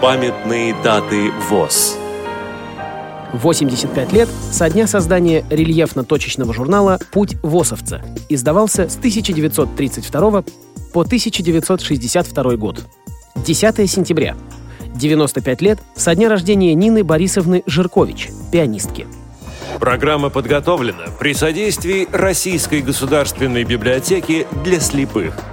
Памятные даты ВОЗ. 85 лет со дня создания рельефно-точечного журнала «Путь ВОСовца». Издавался с 1932 по 1962 год. 10 сентября. 95 лет со дня рождения Нины Борисовны Жиркович, пианистки. Программа подготовлена при содействии Российской государственной библиотеки для слепых –